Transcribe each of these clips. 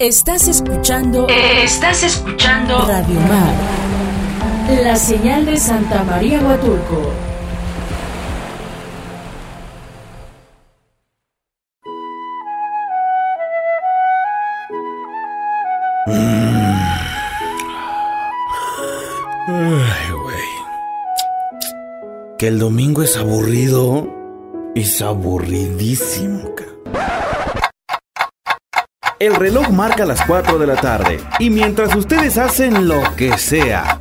Estás escuchando. Estás escuchando. Radio Mar. La señal de Santa María Huatulco. Ay, güey. Que el domingo es aburrido. Es aburridísimo, ca. El reloj marca las 4 de la tarde. Y mientras ustedes hacen lo que sea.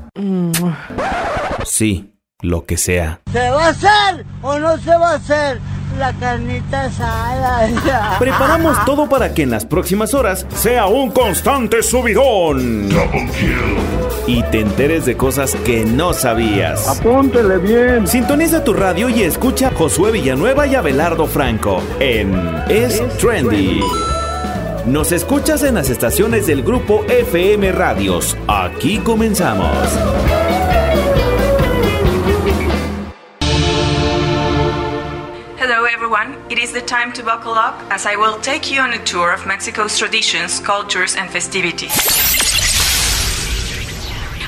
Sí, lo que sea. ¿Se va a hacer o no se va a hacer la carnita asada? Preparamos todo para que en las próximas horas sea un constante subidón. Y te enteres de cosas que no sabías. Apúntele bien. Sintoniza tu radio y escucha a Josué Villanueva y Abelardo Franco en Es Trendy. Nos escuchas en las estaciones del grupo FM Radios. Aquí comenzamos. Hello, everyone. It is the time to buckle up as I will take you on a tour of Mexico's traditions, cultures, and festivities.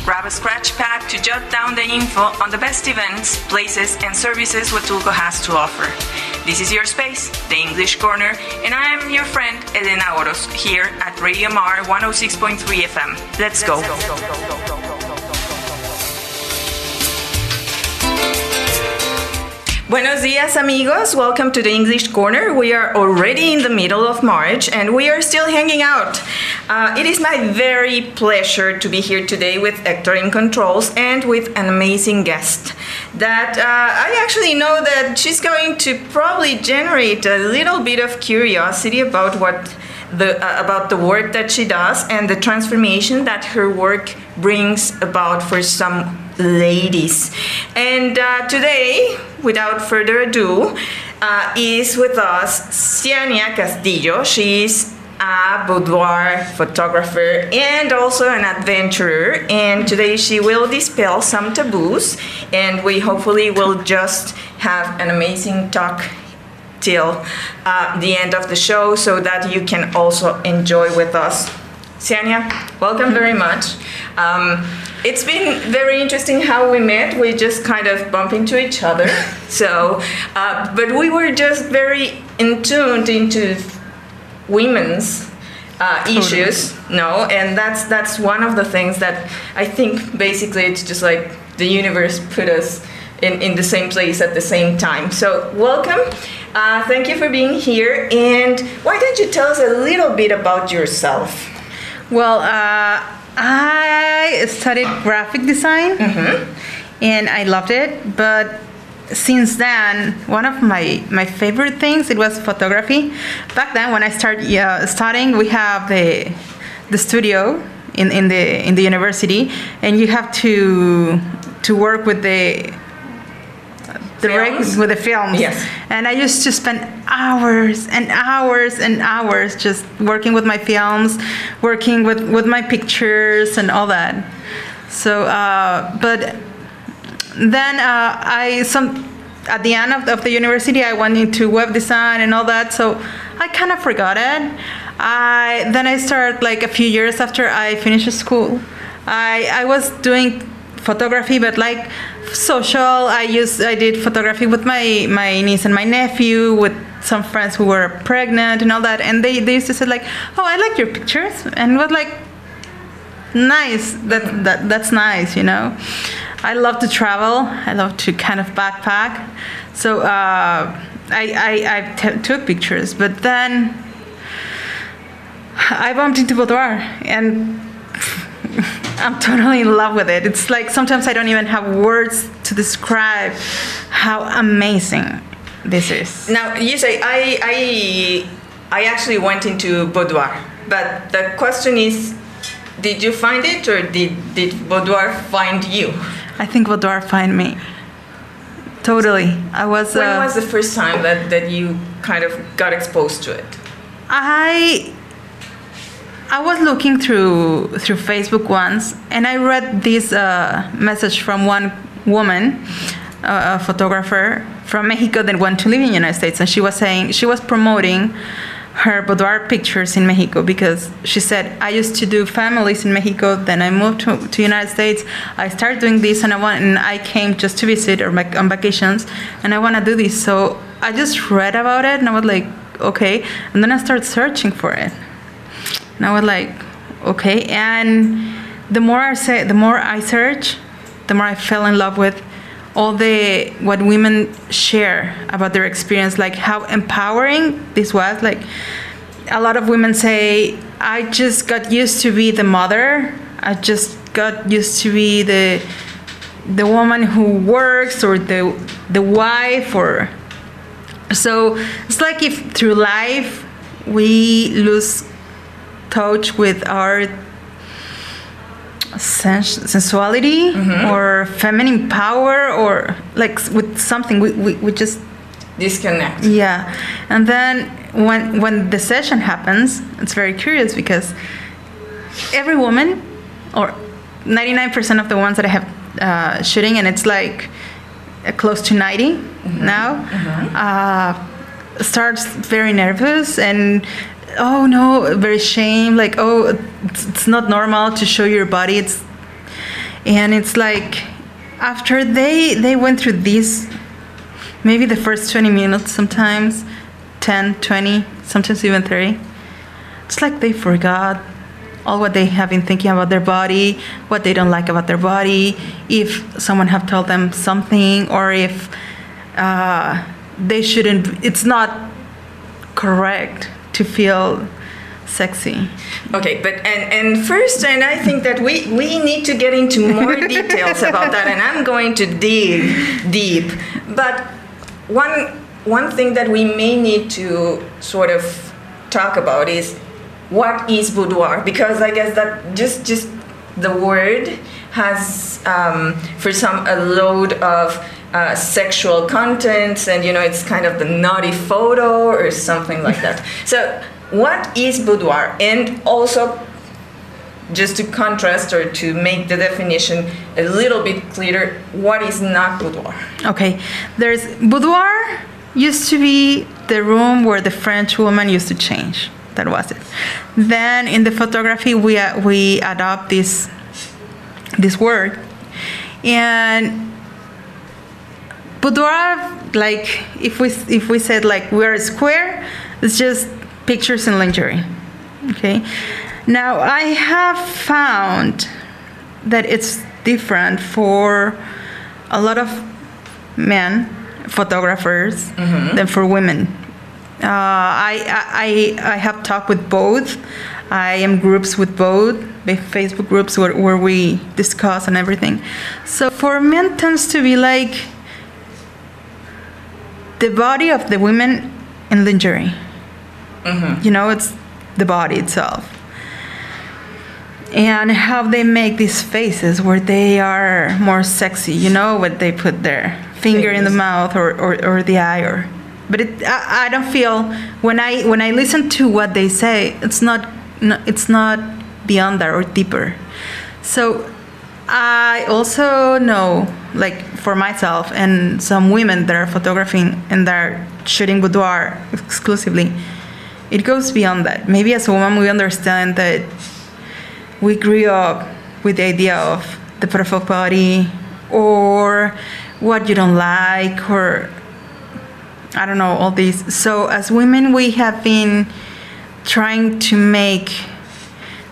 Grab a scratch pad to jot down the info on the best events, places, and services Huatulco has to offer. This is your space, the English Corner, and I am your friend Elena Oros here at Radio Mar 106.3 FM. Let's go. Buenos dias, amigos. Welcome to the English Corner. We are already in the middle of March and we are still hanging out. Uh, it is my very pleasure to be here today with Hector in Controls and with an amazing guest that uh, I actually know that she's going to probably generate a little bit of curiosity about what the, uh, about the work that she does and the transformation that her work brings about for some ladies. And uh, today, without further ado, uh, is with us Ciania Castillo. She's a boudoir photographer and also an adventurer. And today she will dispel some taboos, and we hopefully will just have an amazing talk till uh, the end of the show so that you can also enjoy with us. Ciania, welcome very much. Um, it's been very interesting how we met. We just kind of bump into each other. So, uh, but we were just very in tuned into women's uh, issues, no, and that's that's one of the things that I think basically it's just like the universe put us in, in the same place at the same time. So welcome, uh, thank you for being here, and why don't you tell us a little bit about yourself? Well, uh, I studied graphic design. And I loved it, but since then, one of my, my favorite things it was photography. Back then, when I started uh, studying, we have the the studio in, in the in the university, and you have to to work with the the Films? with the films. Yes. And I used to spend hours and hours and hours just working with my films, working with, with my pictures and all that. So, uh, but then uh, I some at the end of, of the university I went into web design and all that. So I kind of forgot it. I then I started like a few years after I finished school. I I was doing photography, but like social. I used I did photography with my my niece and my nephew, with some friends who were pregnant and all that, and they, they used to say like, "Oh, I like your pictures," and it was like, nice. That that that's nice, you know. I love to travel. I love to kind of backpack. So uh, I I, I t- took pictures, but then I bumped into boudoir and. I'm totally in love with it. It's like sometimes I don't even have words to describe how amazing this is. Now you say I I I actually went into boudoir, but the question is, did you find it or did did boudoir find you? I think boudoir find me. Totally. I was. When uh, was the first time that that you kind of got exposed to it? I I was looking through through Facebook once, and I read this uh, message from one woman, uh, a photographer from Mexico that went to live in the United States, and she was saying she was promoting her boudoir pictures in Mexico because she said I used to do families in Mexico. Then I moved to to United States. I started doing this, and I want and I came just to visit or vac- on vacations, and I want to do this. So I just read about it, and I was like, okay. And then I started searching for it, and I was like, okay. And the more I say, the more I search, the more I fell in love with all the what women share about their experience like how empowering this was. Like a lot of women say i just got used to be the mother. I just got used to be the the woman who works or the the wife or so it's like if through life we lose touch with our sens- sensuality or feminine power or like with something we, we, we just Disconnect. yeah. And then when when the session happens it's very curious because every woman or 99% of the ones that i have uh, shooting and it's like uh, close to 90 now uh, starts very nervous and oh no very shame like oh it's, it's not normal to show your body it's and it's like after they they went through this maybe the first 20 minutes sometimes 10 20 sometimes even 30 it's like they forgot all what they have been thinking about their body what they don't like about their body if someone have told them something or if uh, they shouldn't it's not correct to feel sexy Okay, but and and first, and I think that we we need to get into more details about that, and I'm going to dig deep. But one one thing that we may need to sort of talk about is what is boudoir, because I guess that just just the word has um, for some a load of uh, sexual contents, and you know it's kind of the naughty photo or something like that. So what is boudoir and also just to contrast or to make the definition a little bit clearer what is not boudoir Okay, there's boudoir used to be the room where the French woman used to change. That was it. Then in the photography we uh, we adopt this this word, and boudoir like if we if we said like we're a square, it's just pictures and lingerie. Okay. Now I have found that it's different for a lot of men photographers than for women. Uh, I, I, I have talked with both. I am groups with both, the Facebook groups where, where we discuss and everything. So for men tends to be like the body of the women in lingerie. Mm-hmm. You know, it's the body itself. And how they make these faces where they are more sexy, you know, what they put their finger in the mouth or, or, or the eye or but it, I, I don't feel when I when I listen to what they say it's not no, it's not beyond that or deeper so I also know like for myself and some women that are photographing and that are shooting boudoir exclusively it goes beyond that maybe as a woman we understand that we grew up with the idea of the perfect body or what you don't like or I don't know all these. So as women, we have been trying to make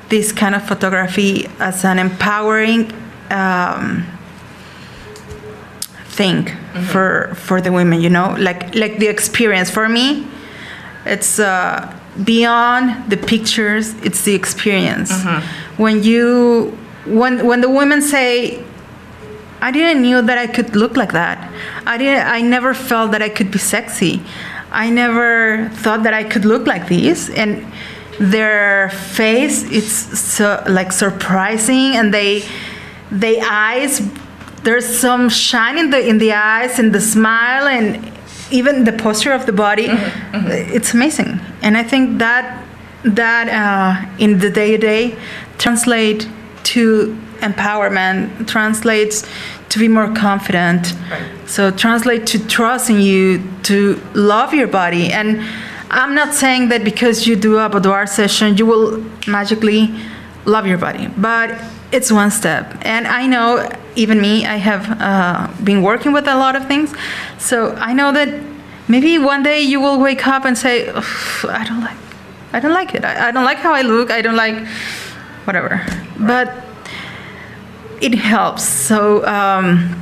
this kind of photography as an empowering um, thing for for the women. You know, like like the experience for me. It's uh, beyond the pictures. It's the experience. When you when when the women say I didn't knew that I could look like that. I didn't. I never felt that I could be sexy. I never thought that I could look like this. And their face, it's so like surprising, and they, they eyes, there's some shine in the in the eyes and the smile and even the posture of the body. It's amazing, and I think that that uh, in the day to day translate to empowerment translates to be more confident. Right. so translate to trust in you to love your body. And I'm not saying that because you do a boudoir session, you will magically love your body, but it's one step. And I know, even me, I have uh, been working with a lot of things. So I know that maybe one day you will wake up and say, I don't like, I don't like it. I, I don't like how I look. I don't like whatever. But it helps. So um,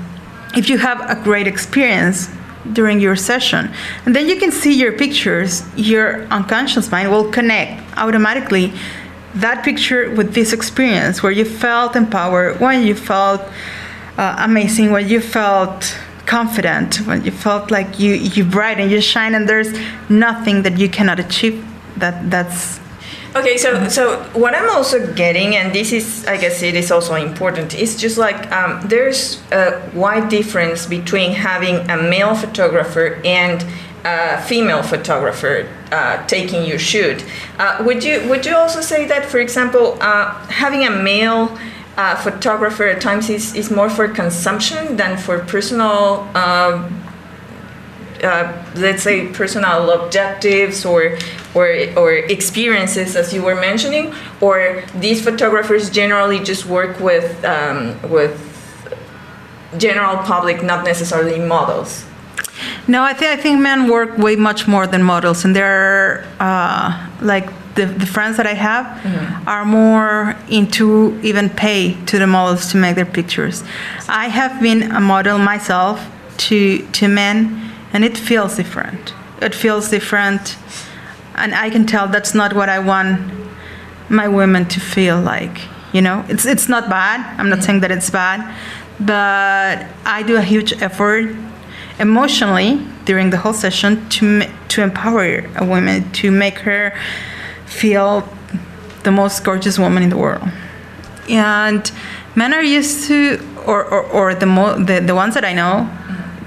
if you have a great experience during your session, and then you can see your pictures, your unconscious mind will connect automatically that picture with this experience where you felt empowered, when you felt uh, amazing, when you felt confident, when you felt like you you bright and you shine, and there's nothing that you cannot achieve. That that's Okay, so so what I'm also getting, and this is, I guess, it is also important. It's just like um, there's a wide difference between having a male photographer and a female photographer uh, taking your shoot. Uh, would you would you also say that, for example, uh, having a male uh, photographer at times is, is more for consumption than for personal? Um, uh, let's say personal objectives or or or experiences as you were mentioning or these photographers generally just work with um, with general public not necessarily models no i think i think men work way much more than models and they're uh, like the, the friends that i have mm-hmm. are more into even pay to the models to make their pictures i have been a model myself to to men and it feels different. It feels different, and I can tell that's not what I want my women to feel like. You know, it's it's not bad. I'm not saying that it's bad, but I do a huge effort emotionally during the whole session to to empower a woman to make her feel the most gorgeous woman in the world. And men are used to, or, or, or the, mo- the, the ones that I know,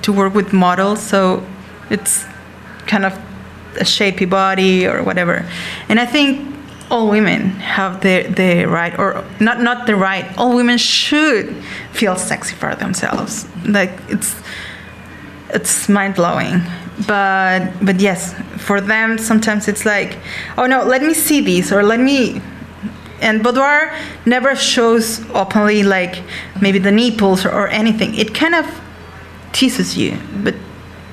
to work with models, so it's kind of a shapy body or whatever. And I think all women have the, the right, or not, not the right, all women should feel sexy for themselves. Like it's, it's mind blowing. But, but yes, for them, sometimes it's like, oh no, let me see these, or let me and boudoir never shows openly like maybe the nipples or, or, anything it kind of teases you, but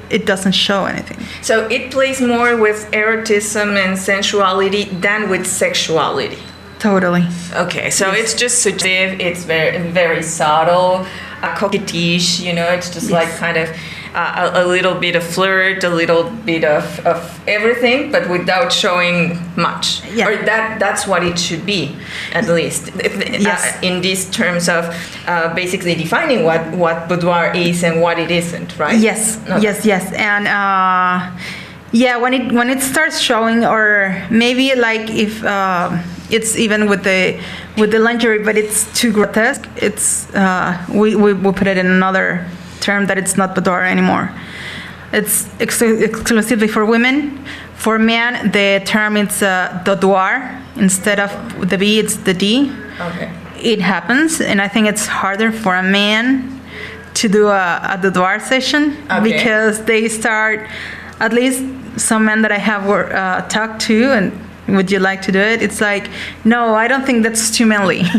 it doesn't show anything. So it plays more with erotism and sensuality than with sexuality. Totally. Okay, so yes. it's just suggestive. It's very very subtle, uh, coquettish. You know, it's just yes. like kind of uh, a, a, little bit of flirt, a little bit of, of everything, but without showing much. Yeah. Or that that's what it should be, at least. Uh, yes. Uh, in these terms of uh, basically defining what, what boudoir is and what it isn't, right? Yes, yes, yes. And uh, yeah, when it when it starts showing, or maybe like if uh, it's even with the with the lingerie, but it's too grotesque. It's we, we we put it in another term that it's not boudoir anymore. It's ex- exclusively for women. For men, the term is uh. Instead of the B, it's the D. Okay. It happens, and I think it's harder for a man to do a, a session okay. because they start, at least some men that I have were, uh, talked to, and would you like to do it? It's like, no, I don't think that's too manly.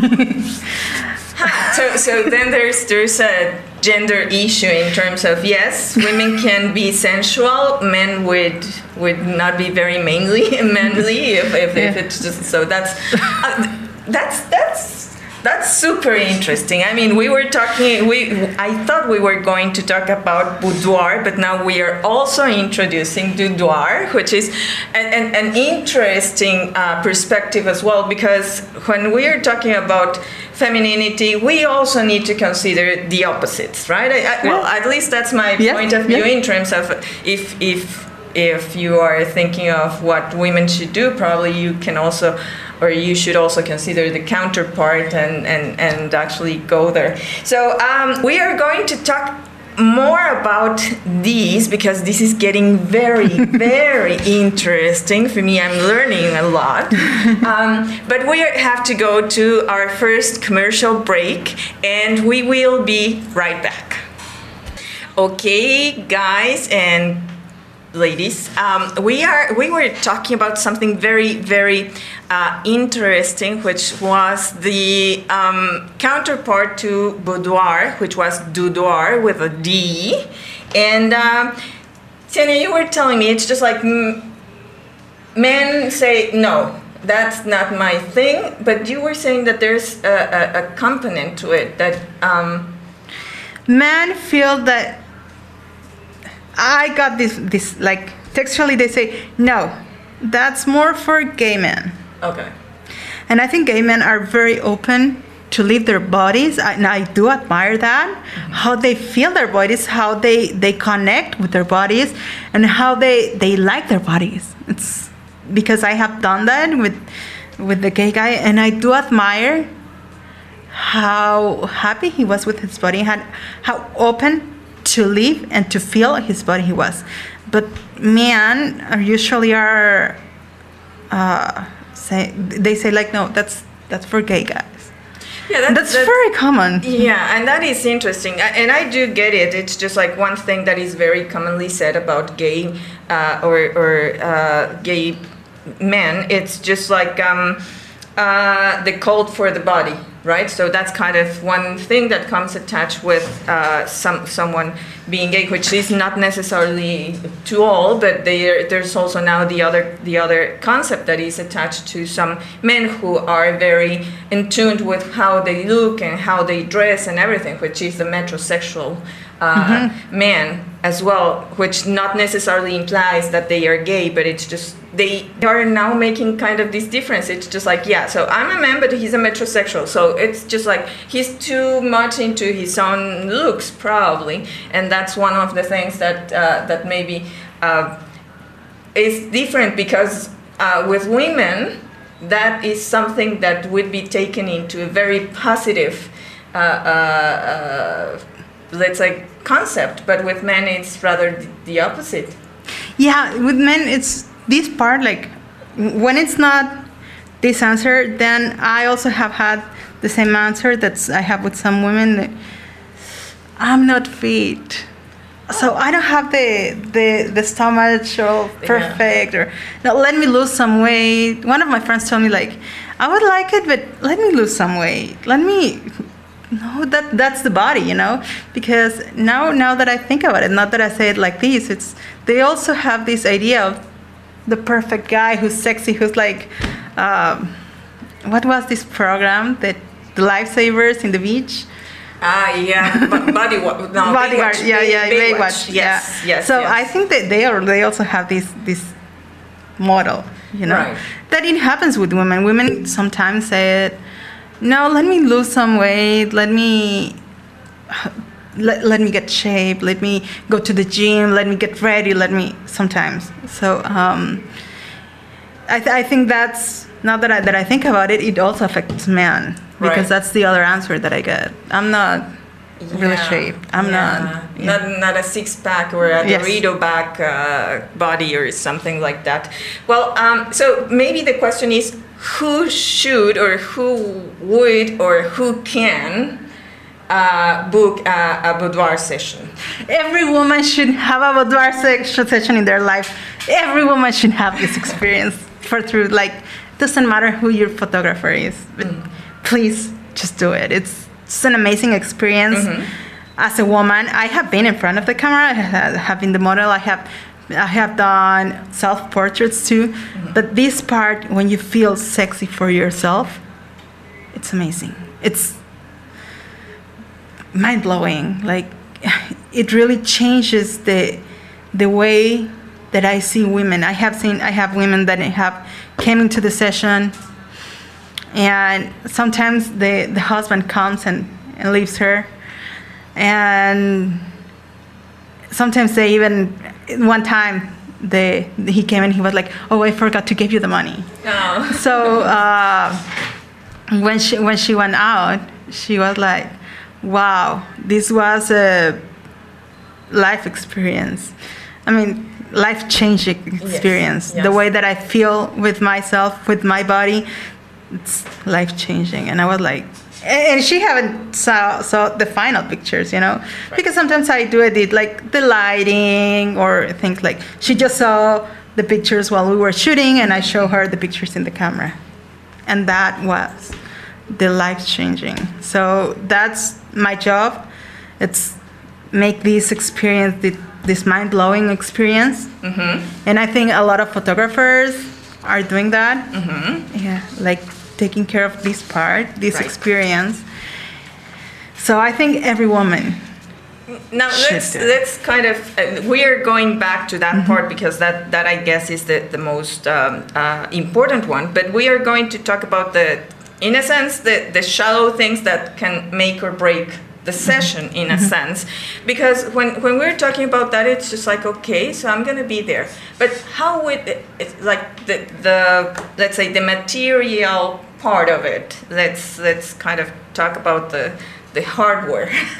so, so then there's there's a gender issue in terms of yes, women can be sensual, men would would not be very manly manly if, if, yeah. if it's just so that's uh, that's that's that's super interesting. I mean, we were talking. We I thought we were going to talk about boudoir, but now we are also introducing dudoir, which is an, an, an interesting uh, perspective as well. Because when we are talking about femininity, we also need to consider the opposites, right? I, I, well, at least that's my yeah. point of view yeah. in terms of if if if you are thinking of what women should do, probably you can also or you should also consider the counterpart and, and, and actually go there. So um, we are going to talk more about these because this is getting very, very interesting for me. I'm learning a lot. Um, but we have to go to our first commercial break and we will be right back. Okay, guys and ladies. Um, we are we were talking about something very very uh, interesting, which was the um, counterpart to boudoir, which was dudoir with a D. And um, Tanya, you were telling me it's just like men say no. That's not my thing, but you were saying that there's a, a, a component to it that um, men feel that I got this this like textually they say no, that's more for gay men. okay. And I think gay men are very open to leave their bodies, and I do admire that. Mm-hmm. How they feel their bodies, how they they connect with their bodies, and how they they like their bodies. It's because I have done that with with the gay guy, and I do admire how happy he was with his body, had how open to live and to feel his body he was. But men are usually are uh, say they say like no, that's that's for gay guys. Yeah, that- That's that- very common. Yeah, and that is interesting, and I do get it. It's just like one thing that is very commonly said about gay uh, or or uh, gay men. It's just like um, uh, the cult for the body, right? So that's kind of one thing that comes attached with uh, some someone being gay, which is not necessarily to all, but there, there's also now the other the other concept that is attached to some men who are very in tune with how they look and how they dress and everything, which is the metrosexual uh, man as well, which not necessarily implies that they are gay, but it's just they are now making kind of this difference. It's just like, yeah, so I'm a man, but he's a metrosexual. So it's just like he's too much into his own looks, probably, and that's one of the things that uh, that maybe uh, is different because uh, with women, that is something that would be taken into a very positive. Uh, uh, uh, let's say concept but with men it's rather the opposite Yeah, with men, it's this part, like, when it's not this answer, then I also have had the same answer that I have with some women. that, I'm not fit. So I don't have the the the stomach or perfect or no, let me lose some weight. One of my friends told me like, I would like it, but let me lose some weight. Let me no, that that's the body, you know. Because now now that I think about it, not that I say it like this, it's they also have this idea of the perfect guy who's sexy, who's like, um, what was this program that the lifesavers in the beach? ah yeah b- body wa- no, Bodyguard, Baywatch. yeah, yeah, Baywatch. Baywatch, yes yeah. yes So yes. I think that they are they also have this this model, you know, Right. that it happens with women. Women sometimes say it. No, let me lose some weight. Let me let, let me get shape. Let me go to the gym. Let me get ready. Let me sometimes. So um, I, th- I think that's now that I, that I think about it, it also affects men because Right. that's the other answer that I get. I'm not really Yeah, shaped. I'm yeah. not. yeah. Not not a six pack or a Yes. Dorito back uh, body or something like that. Well, um, so maybe the question is who should or who would or who can uh, book a, a boudoir session? Every woman should have a boudoir session in their life. Every woman should have this experience for through. Like, doesn't matter who your photographer is, but please just do it. It's, it's an amazing experience. As a woman, I have been in front of the camera. I have been the model. I have. I have done self portraits too, mm-hmm. but this part when you feel sexy for yourself, it's amazing. It's mind blowing. Like it really changes the the way that I see women. I have seen I have women that have came into the session and sometimes the, the husband comes and, and leaves her and sometimes they even one time they he came and he was like oh i forgot to give you the money No. so uh, when she when she went out, she was like, "Wow, this was a life experience. I mean, life changing experience. The yes. way that I feel with myself, with my body, it's life changing. And I was like, and she haven't saw, saw the final pictures, you know, because sometimes I do edit like the lighting or things like she just saw the pictures while we were shooting, and I show her the pictures in the camera, and that was the life changing. So that's my job. It's make this experience this mind blowing experience, mm-hmm. and I think a lot of photographers are doing that. Mm-hmm. Yeah, like taking care of this part, this Right. experience. So I think every woman. Now let's let's kind of uh, we are going back to that part because that that I guess is the the most um, uh, important one. But we are going to talk about the, in a sense, the the shallow things that can make or break the session in a sense because when when we're talking about that it's just like okay so i'm going to be there but how would it, it's like the the let's say the material part of it let's let's kind of talk about the the hardware,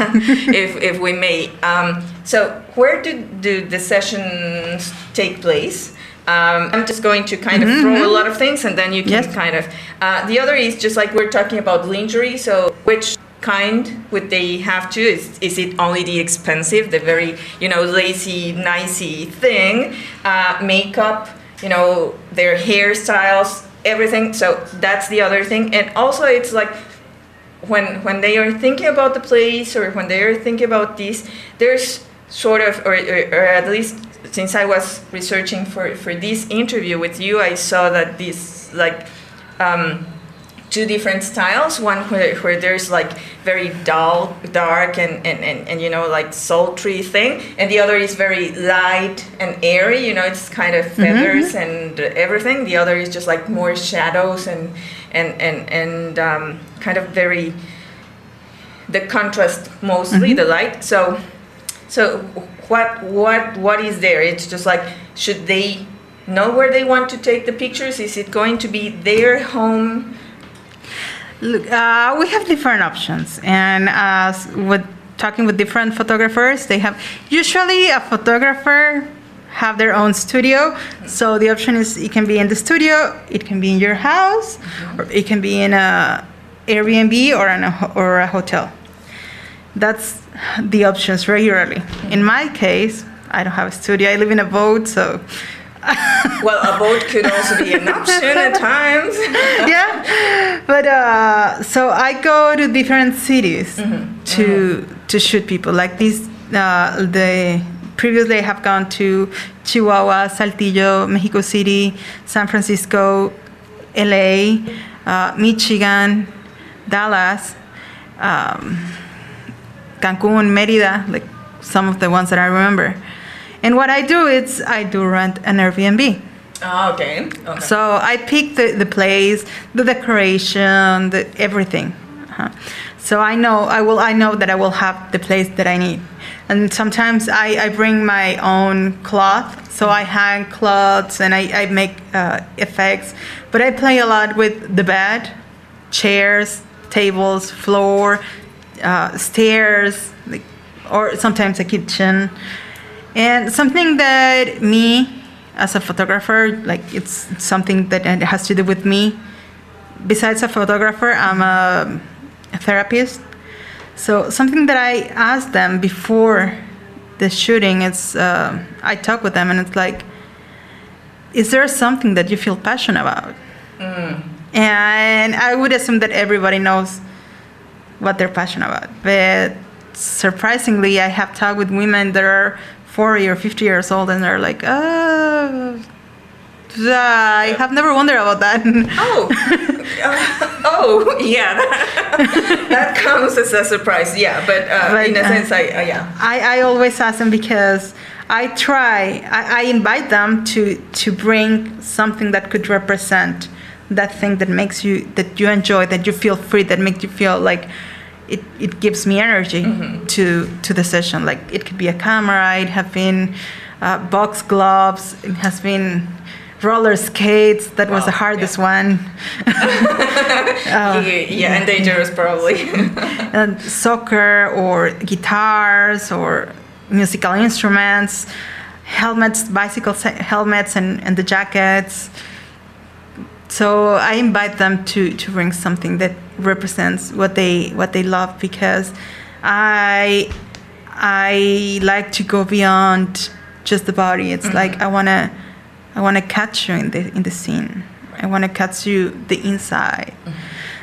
if, if we may. Um, so, where do, do the sessions take place? Um, I'm just going to kind of throw a lot of things, and then you can Yes. kind of. Uh, the other is just like we're talking about lingerie. So, which kind would they have to? Is, is it only the expensive, the very you know lacy, nicey thing? Uh, makeup, you know, their hairstyles, everything. So that's the other thing, and also it's like when when they are thinking about the place or when they are thinking about this, there's sort of, or, or, or at least since I was researching for, for this interview with you, I saw that this like um, two different styles. One where, where there's like very dull, dark, and, and, and, and you know like sultry thing, and the other is very light and airy. You know, it's kind of mm-hmm, feathers mm-hmm. and everything. The other is just like more shadows and and and and um, kind of very the contrast mostly mm-hmm. the light. So so what what what is there? It's just like should they know where they want to take the pictures? Is it going to be their home? Look, uh, we have different options, and as with talking with different photographers, they have usually a photographer have their own studio. So the option is it can be in the studio, it can be in your house, or it can be in a Airbnb or in a or a hotel. That's the options regularly. In my case, I don't have a studio. I live in a boat, so Well, a boat could also be an option at times. yeah but uh, so i go to different cities to to shoot people. Like this uh, the previously i have gone to chihuahua saltillo mexico city san francisco la uh, michigan dallas um, cancun merida like some of the ones that i remember and what i do is i do rent an airbnb Oh, okay. okay. so I pick the, the place, the decoration, the everything. Uh-huh. So I know I will I know that I will have the place that I need. And sometimes I, I bring my own cloth, so I hang cloths and I, I make uh, effects. But I play a lot with the bed, chairs, tables, floor, uh, stairs, like, or sometimes a kitchen. And something that me as a photographer, like it's something that it has to do with me. Besides a photographer, I'm a, a therapist. So something that I ask them before the shooting is uh, I talk with them and it's like, is there something that you feel passionate about? And I would assume that everybody knows what they're passionate about. But surprisingly, I have talked with women that are 40 or 50 years old and they're like, oh, I have never wondered about that. Oh, Uh, oh, yeah, that, that comes as a surprise. Yeah, but, uh, But, in a uh, sense, I uh, yeah. I, I always ask them because I try, I, I invite them to, to bring something that could represent that thing that makes you, that you enjoy, that you feel free, that makes you feel like it, it gives me energy to, to the session. Like it could be a camera, it have been uh, box gloves, it has been roller skates, that was the hardest one. yeah, yeah, and dangerous probably. and soccer or guitars or musical instruments, helmets, bicycle helmets, and, and the jackets. So I invite them to to bring something that represents what they what they love because I I like to go beyond just the body. It's Mm-hmm. like I wanna I wanna catch you in the in the scene. I wanna catch you the inside. Mm-hmm.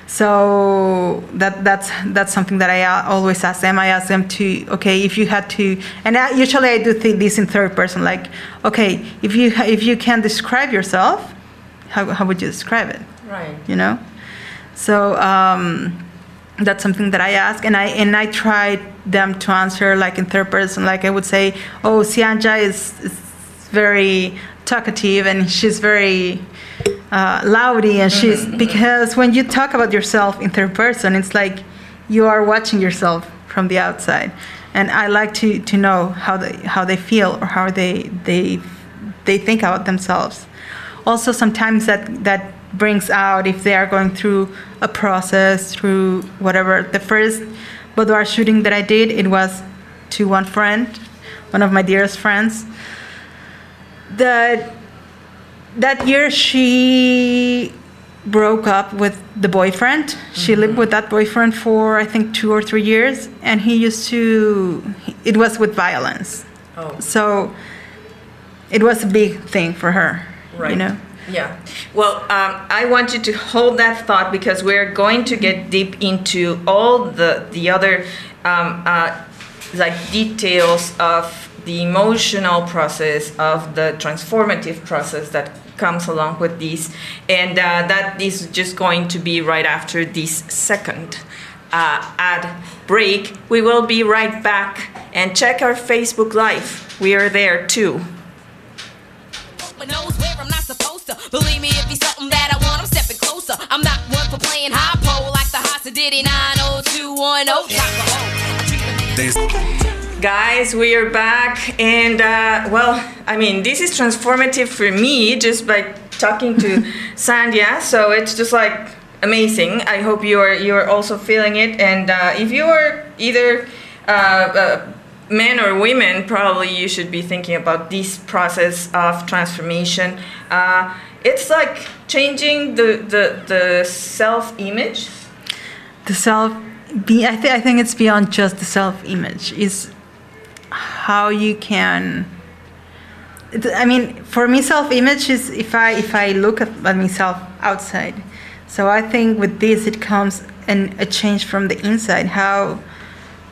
So that that's that's something that I always ask them. I ask them to okay if you had to, and I, usually I do th- this in third person. Like okay if you if you can describe yourself, how how would you describe it? Right. you know? So um, that's something that i ask and i and i try them to answer like in third person. Like i would say oh sianja is, is very talkative and she's very uh, loudy and she's because when you talk about yourself in third person it's like you are watching yourself from the outside. And i like to, to know how they how they feel or how they they they think about themselves also sometimes that that brings out if they are going through a process through whatever. The first boudoir shooting that i did it was to one friend one of my dearest friends. That that year she broke up with the boyfriend. She lived mm-hmm. with that boyfriend for i think two or three years and he used to it was with violence. Oh. so it was a big thing for her Right. you know Yeah. Well, um, I want you to hold that thought because we're going to get deep into all the the other um, uh, like details of the emotional process of the transformative process that comes along with these, and uh, that is just going to be right after this second uh, ad break. We will be right back and check our Facebook Live. We are there too. Believe me, if he's something that I want, I'm stepping closer. I'm not one for playing high pole like the Hasa Diddy 90210 top of hole. Guys, we are back, and uh, well, I mean, this is transformative for me just by talking to Sandhya. So it's just like amazing. I hope you are you are also feeling it, and uh, if you are either uh, uh, men or women, probably you should be thinking about this process of transformation. Uh, it's like changing the the, the self image. the self be I, th- I think it's beyond just the self image is how you can i mean for me self image is if i if i look at, at myself outside. So i think with this it comes an, a change from the inside. How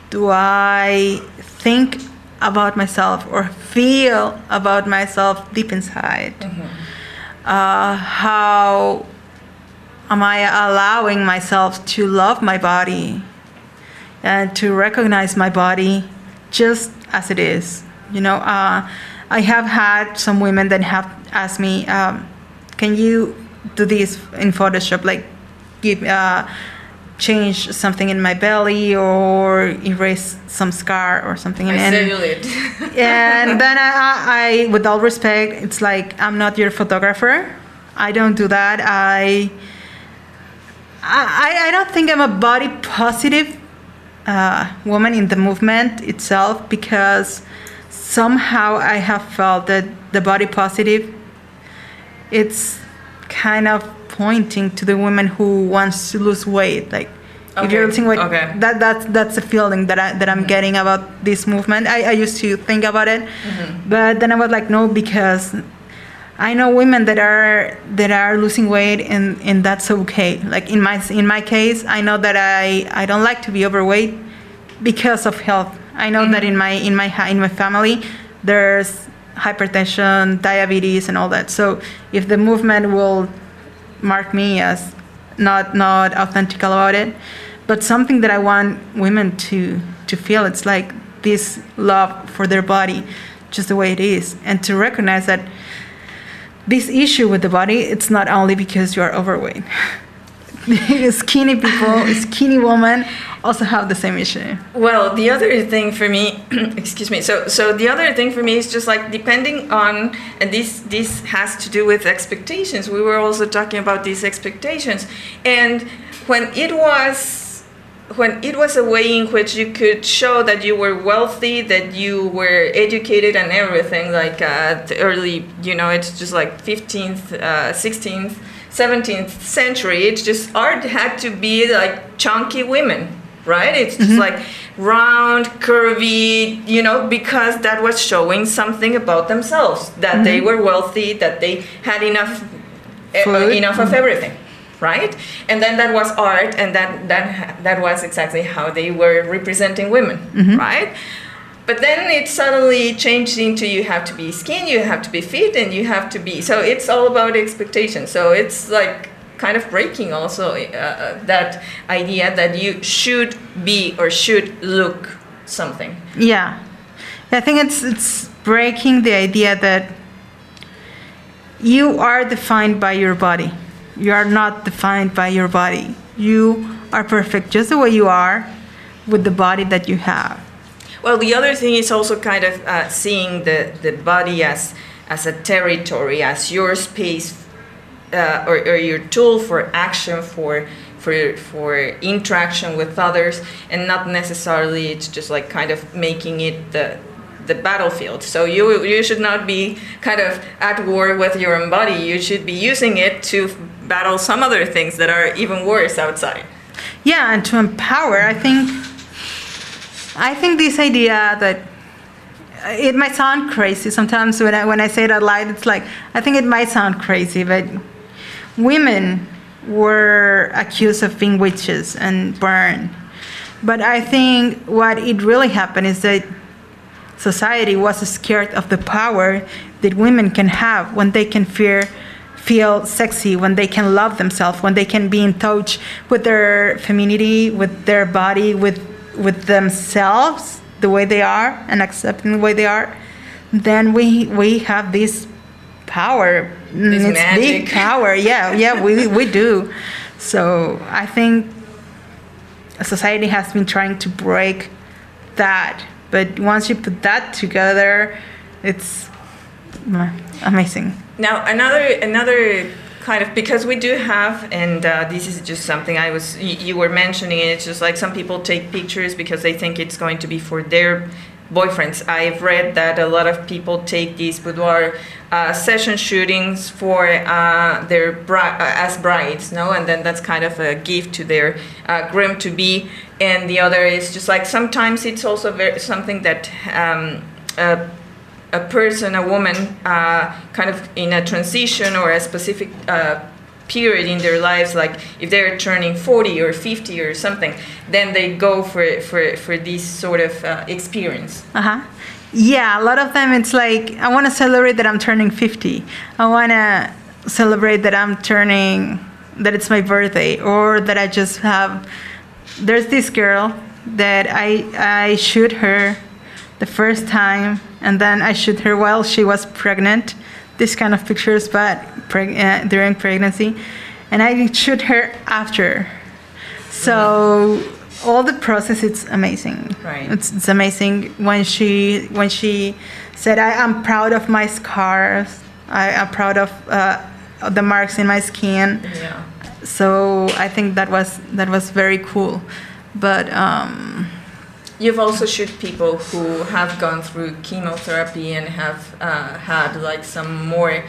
do i think about myself or feel about myself deep inside mm-hmm. Uh, how am I allowing myself to love my body and to recognize my body just as it is? You know, uh, I have had some women that have asked me, um, "Can you do this in Photoshop? Like, give uh, change something in my belly or erase some scar or something?" And- Cellulite. and then I, I, I, with all respect, it's like I'm not your photographer. I don't do that. I, I, I don't think I'm a body positive uh, woman in the movement itself because somehow I have felt that the body positive, it's kind of pointing to the woman who wants to lose weight. Like if you're Okay, losing weight, okay. that that's that's a feeling that I that I'm mm-hmm. getting about this movement. I, I used to think about it, mm-hmm. but then I was like, no, because I know women that are that are losing weight and and that's okay. Like in my in my case, I know that I I don't like to be overweight because of health. I know that mm-hmm. in my in my in my family there's hypertension, diabetes and all that. So if the movement will mark me as not not authentic about it, but something that I want women to to feel it's like this love for their body just the way it is. And to recognize that this issue with the body it's not only because you are overweight skinny people skinny women also have the same issue Well, the other thing for me, excuse me. So, so the other thing for me is just like depending on, and this this has to do with expectations. We were also talking about these expectations, and when it was when it was a way in which you could show that you were wealthy, that you were educated and everything, like uh, the early, you know, it's just like 15th, uh, 16th 17th century, it's just art had to be like chunky women, right? It's just mm-hmm. like round, curvy, you know, because that was showing something about themselves that they mm-hmm. were wealthy, that they had enough eh, uh, Food. enough of mm-hmm. everything right? And then that was art and that that that was exactly how they were representing women right but then it suddenly changed into you have to be skinny you have to be fit and you have to be so it's all about expectation so it's like kind of breaking also uh, that idea that you should be or should look something Yeah, I think it's it's breaking the idea that you are defined by your body. You are not defined by your body. You are perfect just the way you are, with the body that you have. Well, the other thing is also kind of uh, seeing the, the body as, as a territory, as your space uh, or, or your tool for action, for, for, for interaction with others, and not necessarily it's just like kind of making it the, the battlefield. So you, you should not be kind of at war with your own body. You should be using it to battle some other things that are even worse outside. Yeah, and to empower, I think I think this idea that uh, it might sound crazy sometimes when I, when I say it out loud, it's like I think it might sound crazy, but women were accused of being witches and burned. But I think what it really happened is that society was scared of the power that women can have when they can fear feel sexy when they can love themselves when they can be in touch with their femininity with their body with with themselves the way they are and accepting the way they are then we we have this power. This it's big magic. power. Yeah yeah we we do. So i think society has been trying to break that but once you put that together it's uh, amazing. Now another another kind of because we do have and uh, this is just something I was y- you were mentioning it's just like some people take pictures because they think it's going to be for their boyfriends. I've read that a lot of people take these boudoir uh, session shootings for uh, their bri- uh, as brides, no, and then that's kind of a gift to their uh, groom to be. And the other is just like sometimes it's also very, something that. Um, uh, a person, a woman, uh, kind of in a transition or a specific uh, period in their lives, like if they're turning 40 or 50 or something, then they go for, for, for this sort of uh, experience. Uh-huh. Yeah, a lot of them it's like I want to celebrate that I'm turning 50. I want to celebrate that I'm turning that it's my birthday or that I just have there's this girl that I I shoot her the first time and then I shoot her while she was pregnant. This kind of pictures but preg- uh, during pregnancy and I shoot her after. So all the process it's amazing. Right. It's, it's amazing when she when she said I am proud of my scars. I am proud of uh, the marks in my skin. Yeah. So I think that was that was very cool. But um, You've also shoot people who have gone through chemotherapy and have uh, had like some more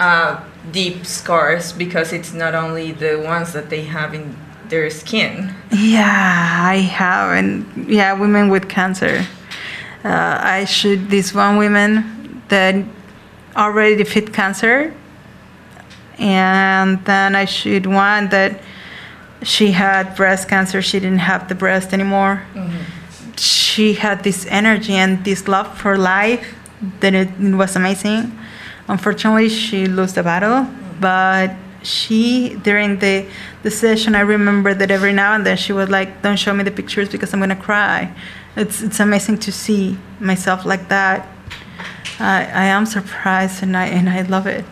uh, deep scars because it's not only the ones that they have in their skin. yeah, I have and yeah, women with cancer. Uh, I shoot this one woman that already defeat cancer, and then I shoot one that she had breast cancer. She didn't have the breast anymore. She had this energy and this love for life that it, was amazing. Unfortunately, she lost the battle, but she during the the session, I remember that every now and then she was like, "Don't show me the pictures because I'm gonna cry." It's it's amazing to see myself like that. I I am surprised and I and I love it.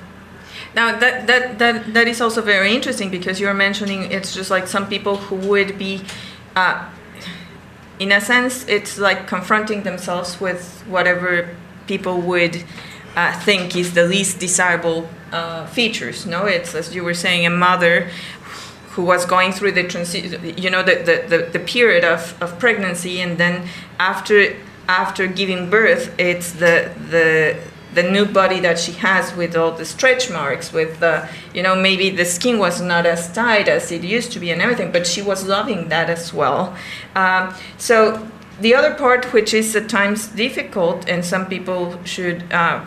Now that, that that that is also very interesting because you're mentioning it's just like some people who would be, uh, in a sense, it's like confronting themselves with whatever people would uh, think is the least desirable uh, features. No, it's as you were saying, a mother who was going through the transi- you know the, the, the, the period of, of pregnancy and then after after giving birth it's the the the new body that she has with all the stretch marks with the you know maybe the skin was not as tight as it used to be and everything but she was loving that as well. Um, so the other part which is at times difficult and some people should uh,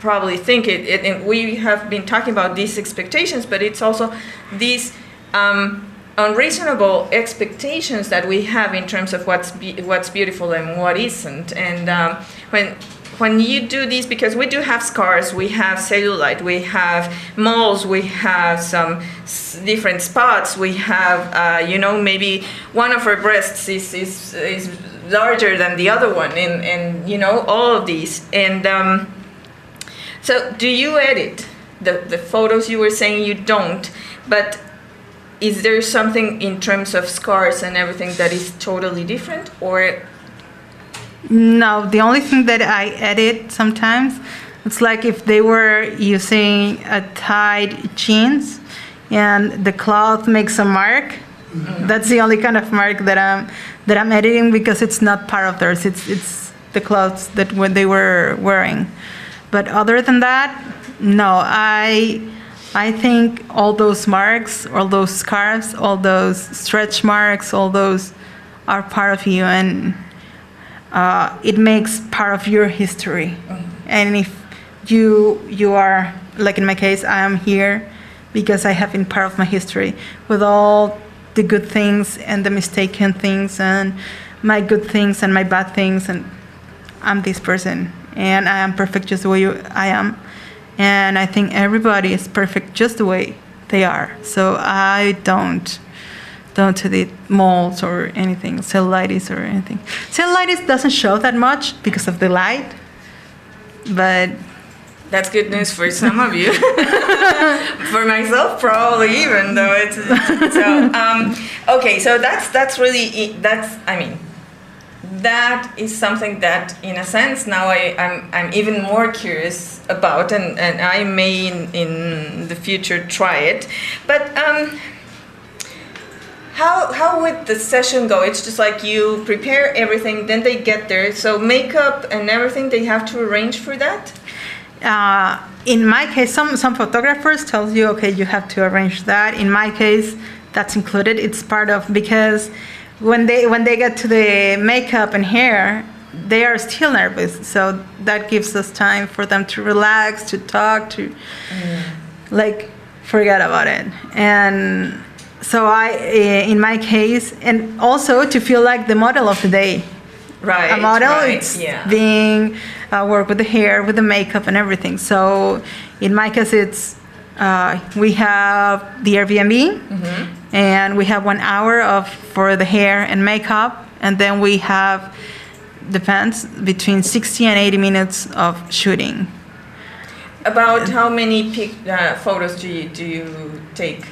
probably think it, it, and we have been talking about these expectations but it's also these um, unreasonable expectations that we have in terms of what's be- what's beautiful and what isn't. And um, when when you do these, because we do have scars, we have cellulite, we have moles, we have some different spots, we have, uh, you know, maybe one of our breasts is, is, is larger than the other one, and, and you know, all of these. And um, so, do you edit the, the photos you were saying you don't, but is there something in terms of scars and everything that is totally different, or No, the only thing that I edit sometimes, it's like if they were using a tied jeans and the cloth makes a mark. That's the only kind of mark that I'm that I'm editing because it's not part of theirs. It's it's the clothes that when they were wearing. But other than that, no. I I think all those marks, all those scars, all those stretch marks, all those are part of you and uh, it makes part of your history. And if you you are like in my case, I am here because I have been part of my history with all the good things and the mistaken things and my good things and my bad things and I'm this person and I am perfect just the way you, I am. And I think everybody is perfect just the way they are. So I don't don't the moles or anything, cellulitis or anything. Cellulitis doesn't show that much because of the light, but That's good news for some of you. for myself, probably even though it's so. Um, okay, so that's that's really that's. I mean, that is something that, in a sense, now I, I'm I'm even more curious about, and and I may in, in the future try it, but. Um, how, how would the session go? It's just like you prepare everything, then they get there. So makeup and everything, they have to arrange for that. uh, in my case, some some photographers tells you, okay, you have to arrange that. In my case, that's included. It's part of because when they when they get to the makeup and hair, they are still nervous. So that gives us time for them to relax, to talk, to like forget about it. And so I, eh, in my case, and also to feel like the model of the day Right. a model. right, It's yeah. being uh, work with the hair, with the makeup, and everything. So in my case, it's uh, we have the Airbnb, Mm-hmm. and we have one hour of for the hair and makeup, and then we have depends between 60 and 80 minutes of shooting. About how many pic, uh, photos do you do you take?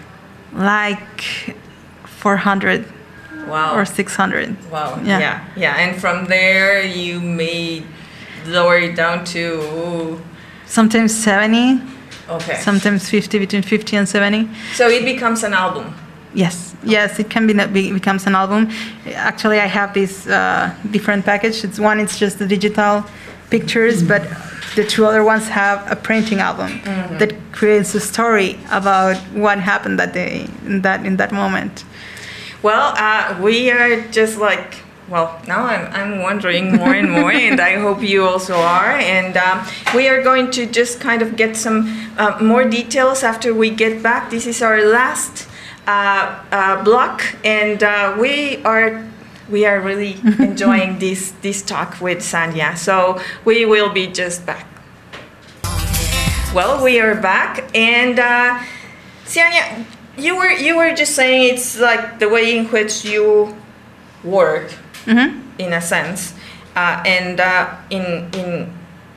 Like 400 Wow. or 600. wow. Yeah. yeah. Yeah. And from there, you may lower it down to. Sometimes 70, Okay. sometimes 50, between 50 and 70. so it becomes an album. Yes, yes, it can be be, becomes an album. Actually, I have this uh, different package. It's one, it's just the digital pictures, but the two other ones have a printing album that creates a story about what happened that day, in that in that moment. Well, uh, we are just like. Well, now I'm, I'm wondering more and more, and I hope you also are. And um, we are going to just kind of get some uh, more details after we get back. This is our last uh, uh, block, and uh, we are we are really enjoying this this talk with Sanya. So we will be just back. Well, we are back, and uh, Sanya, you were you were just saying it's like the way in which you work, in a sense, uh, and uh, in in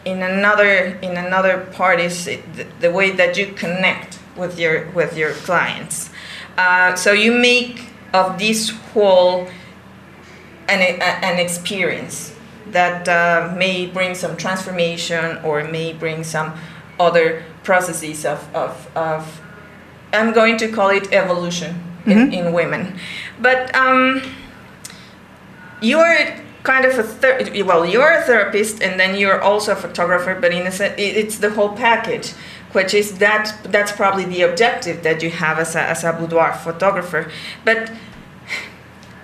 in another in another part is the, the way that you connect with your with your clients. Uh, so you make of this whole an, an experience that uh, may bring some transformation or may bring some other processes of, of, of I'm going to call it evolution in, in women. But um, you're kind of a ther- well, you're a therapist and then you're also a photographer, but in a sense, it's the whole package, which is that that's probably the objective that you have as a, as a boudoir photographer. But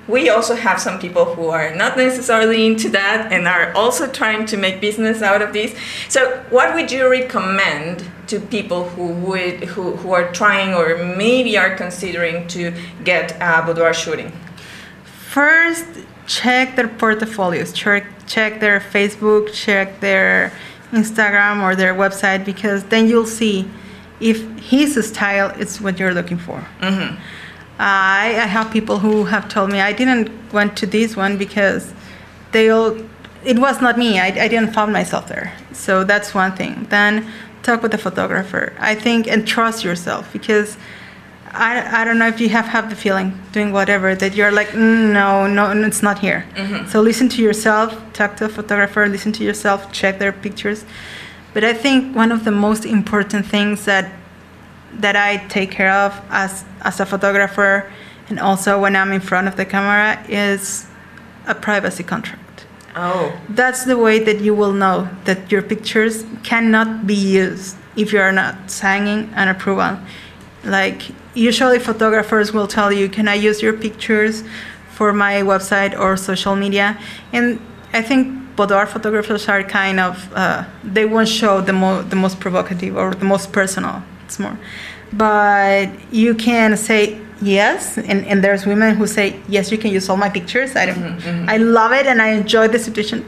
we also have some people who are not necessarily into that and are also trying to make business out of this. So, what would you recommend to people who would who, who are trying or maybe are considering to get a boudoir shooting? First, check their portfolios. Check check their Facebook, check their Instagram or their website because then you'll see if his style is what you're looking for. Mm-hmm. I, I have people who have told me I didn't went to this one because they all it was not me. I, I didn't find myself there. So that's one thing. Then talk with the photographer. I think and trust yourself because I, I don't know if you have have the feeling doing whatever that you're like "Mm, no no no, it's not here. So listen to yourself. Talk to a photographer. Listen to yourself. Check their pictures. But I think one of the most important things that that I take care of as as a photographer and also when I'm in front of the camera is a privacy contract. Oh, That's the way that you will know that your pictures cannot be used if you are not signing an approval. Like usually photographers will tell you, "Can I use your pictures for my website or social media?" And I think boudoir photographers are kind of uh, they won't show the mo- the most provocative or the most personal. It's more, but you can say yes, and, and there's women who say yes, you can use all my pictures. I don't, mm-hmm, mm-hmm. I love it and I enjoy the situation,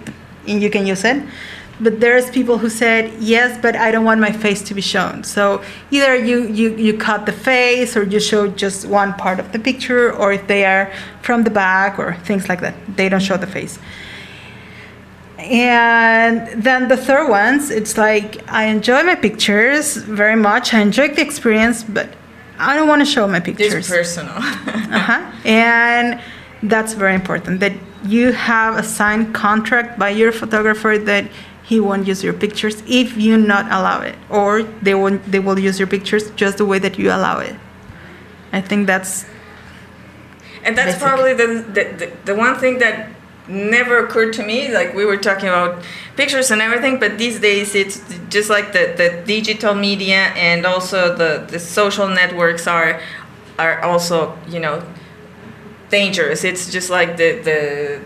and you can use it. But there's people who said yes, but I don't want my face to be shown. So either you, you, you cut the face or you show just one part of the picture, or if they are from the back or things like that, they don't show the face. And then the third ones, it's like I enjoy my pictures very much. I enjoy the experience, but I don't want to show my pictures. it's personal. Uh-huh. And that's very important that you have a signed contract by your photographer that he won't use your pictures if you not allow it, or they won't. They will use your pictures just the way that you allow it. I think that's And that's Basic. probably the, the, the, the one thing that never occurred to me. Like we were talking about pictures and everything, but these days it's just like the, the digital media and also the, the social networks are are also, you know, dangerous. It's just like the the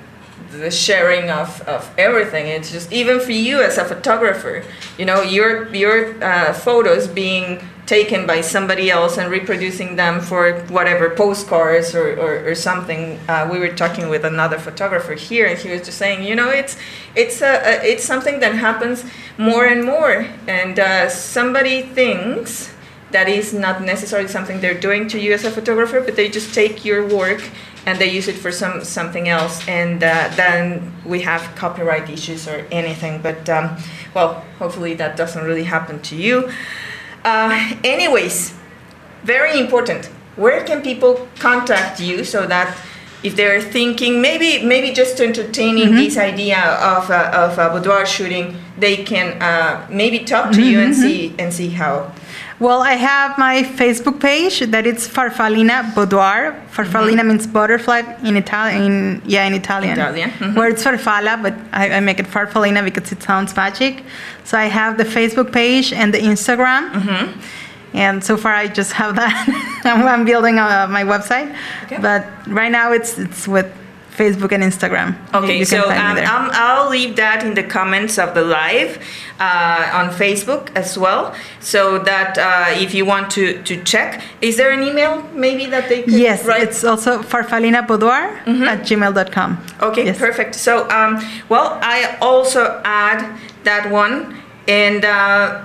the sharing of, of everything. It's just even for you as a photographer, you know, your your uh, photos being taken by somebody else and reproducing them for whatever postcards or, or, or something. Uh, we were talking with another photographer here, and he was just saying, you know, it's it's a, a it's something that happens more and more, and uh, somebody thinks that is not necessarily something they're doing to you as a photographer, but they just take your work and they use it for some something else, and uh, then we have copyright issues or anything. But um, well, hopefully that doesn't really happen to you. Uh, anyways, very important. Where can people contact you so that if they're thinking maybe maybe just to entertaining this idea of a, of a boudoir shooting, they can uh, maybe talk to you and see and see how. Well, I have my Facebook page that it's Farfalina Boudoir. Farfalina means butterfly in Italian. In, yeah, in Italian. Italian, mhm. Where it's Farfalla, but I, I make it Farfalina because it sounds magic. So I have the Facebook page and the Instagram. Mm-hmm. And so far, I just have that. I'm, I'm building uh, my website, Okay. but right now it's it's with Facebook and Instagram. Okay, you can so um, I'll leave that in the comments of the live uh, on Facebook as well, so that uh, if you want to, to check, is there an email maybe that they could yes, write? it's also farfalinaboudoir at gmail.com. Okay, Yes. perfect. So, um, well, I also add that one, and uh,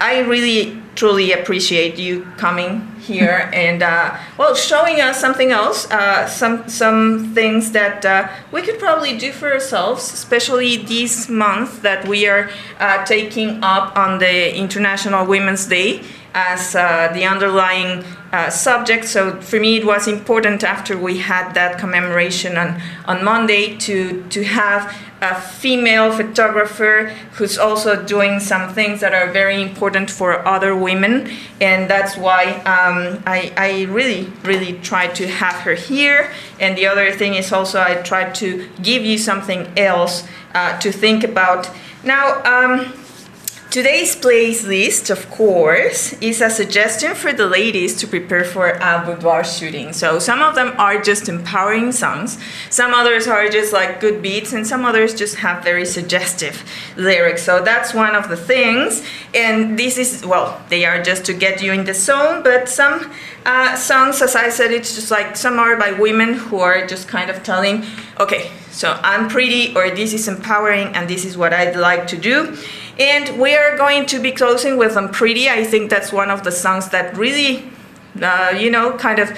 I really truly appreciate you coming here and uh, well showing us something else, uh, some some things that uh, we could probably do for ourselves, especially this month that we are uh, taking up on the International Women's Day. As uh, the underlying uh, subject. So for me, it was important after we had that commemoration on, on Monday to, to have a female photographer who's also doing some things that are very important for other women. And that's why um, I, I really, really tried to have her here. And the other thing is also I tried to give you something else uh, to think about. Now, um, Today's playlist, of course, is a suggestion for the ladies to prepare for a boudoir shooting. So some of them are just empowering songs, some others are just like good beats, and some others just have very suggestive lyrics. So that's one of the things. And this is, well, they are just to get you in the zone, but some uh, songs, as I said, it's just like some are by women who are just kind of telling, okay, so I'm pretty, or this is empowering, and this is what I'd like to do. And we are going to be closing with Unpretty. I think that's one of the songs that really, uh, you know, kind of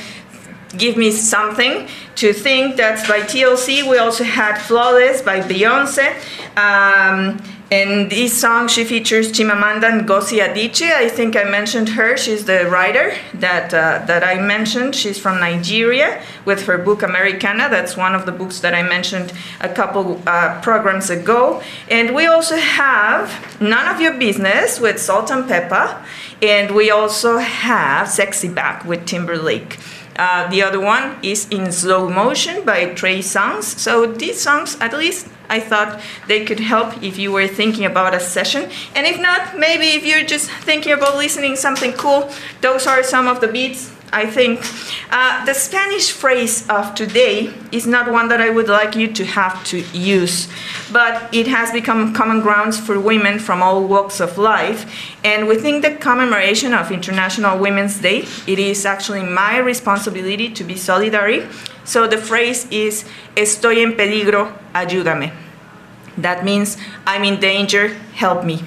give me something to think. That's by TLC. We also had Flawless by Beyonce. Um, in this song, she features Chimamanda Ngozi Adichie. I think I mentioned her. She's the writer that uh, that I mentioned. She's from Nigeria with her book Americanah. That's one of the books that I mentioned a couple uh, programs ago. And we also have None of Your Business with Salt-N-Pepa, and we also have Sexy Back with Timberlake. Uh, the other one is in slow motion by Trey Songz. So these songs, at least I thought they could help if you were thinking about a session. And if not, maybe if you're just thinking about listening something cool, those are some of the beats I think. Uh, the Spanish phrase of today is not one that I would like you to have to use, but it has become common grounds for women from all walks of life. And within the commemoration of International Women's Day, it is actually my responsibility to be solidary. So the phrase is, Estoy en peligro, ayúdame. That means, I'm in danger, help me.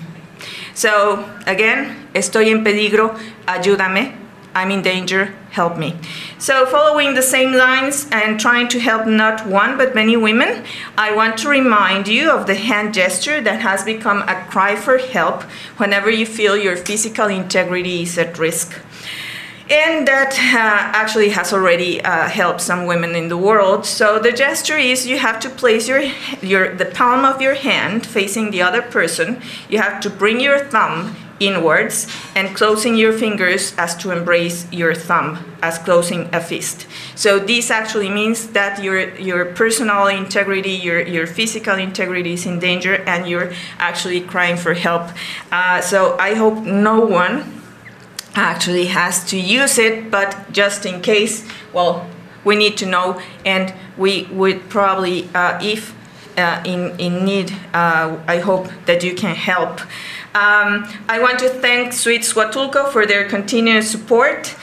So again, estoy en peligro, ayúdame I'm in danger, help me. So, following the same lines and trying to help not one but many women, I want to remind you of the hand gesture that has become a cry for help whenever you feel your physical integrity is at risk. And that uh, actually has already uh, helped some women in the world. So the gesture is you have to place your, your the palm of your hand facing the other person. You have to bring your thumb inwards and closing your fingers as to embrace your thumb as closing a fist so this actually means that your your personal integrity your your physical integrity is in danger and you're actually crying for help uh, so i hope no one actually has to use it but just in case well we need to know and we would probably uh, if uh, in, in need, uh, I hope that you can help. Um, I want to thank Suites Huatulco for their continuous support.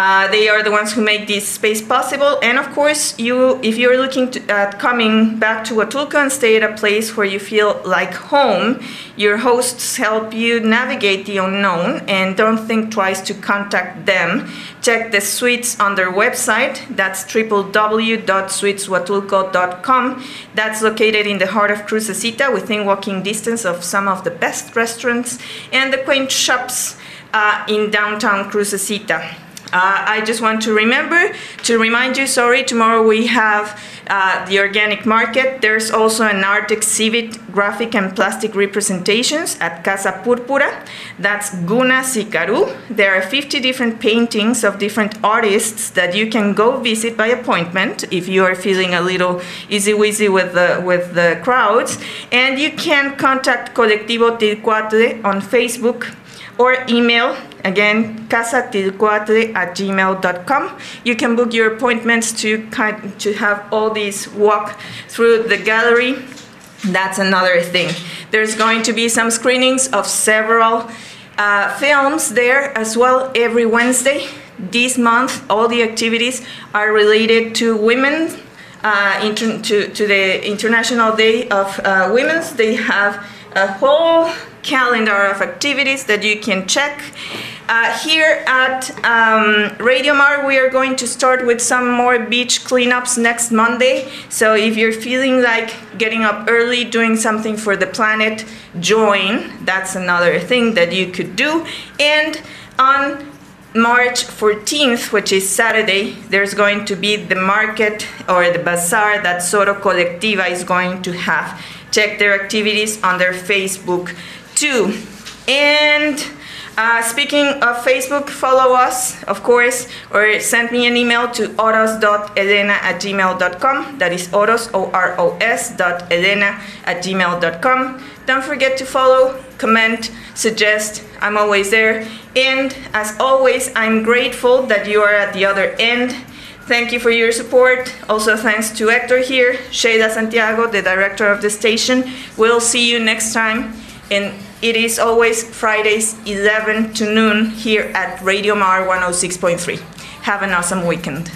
Uh, they are the ones who make this space possible. And of course, you, if you're looking to, at coming back to Huatulco and stay at a place where you feel like home, your hosts help you navigate the unknown and don't think twice to contact them. Check the suites on their website. That's www.suiteshuatulco.com. That's located in the heart of Crucecita, within walking distance of some of the best restaurants and the quaint shops uh, in downtown Crucecita. Uh, I just want to remember to remind you. Sorry, tomorrow we have uh, the organic market. There's also an art exhibit, graphic and plastic representations at Casa Púrpura. That's Guna Sikaru. There are 50 different paintings of different artists that you can go visit by appointment if you are feeling a little easy weasy with the with the crowds. And you can contact Colectivo Tilcuatre on Facebook or email again casatilcuatre at gmail.com you can book your appointments to kind to have all these walk through the gallery. That's another thing. There's going to be some screenings of several uh, films there as well every wednesday. This month all the activities are related to women uh, inter- to, to the international day of uh, women's they have a whole calendar of activities that you can check. Uh, here at um, Radio Mar, we are going to start with some more beach cleanups next Monday. So if you're feeling like getting up early, doing something for the planet, join. That's another thing that you could do. And On March 14th, which is Saturday, there's going to be the market or the bazaar that Soro Colectiva is going to have. Check their activities on their Facebook too. And uh, speaking of Facebook, follow us, of course, or send me an email to oros.elena at gmail.com. That is oros, O-R-O-S dot elena at gmail.com. Don't forget to follow, comment, suggest. I'm always there. And as always, I'm grateful that you are at the other end. Thank you for your support. Also, thanks to Hector here, Sheila Santiago, the director of the station. We'll see you next time. And it is always Fridays 11 to noon here at Radio Mar 106.3. Have an awesome weekend.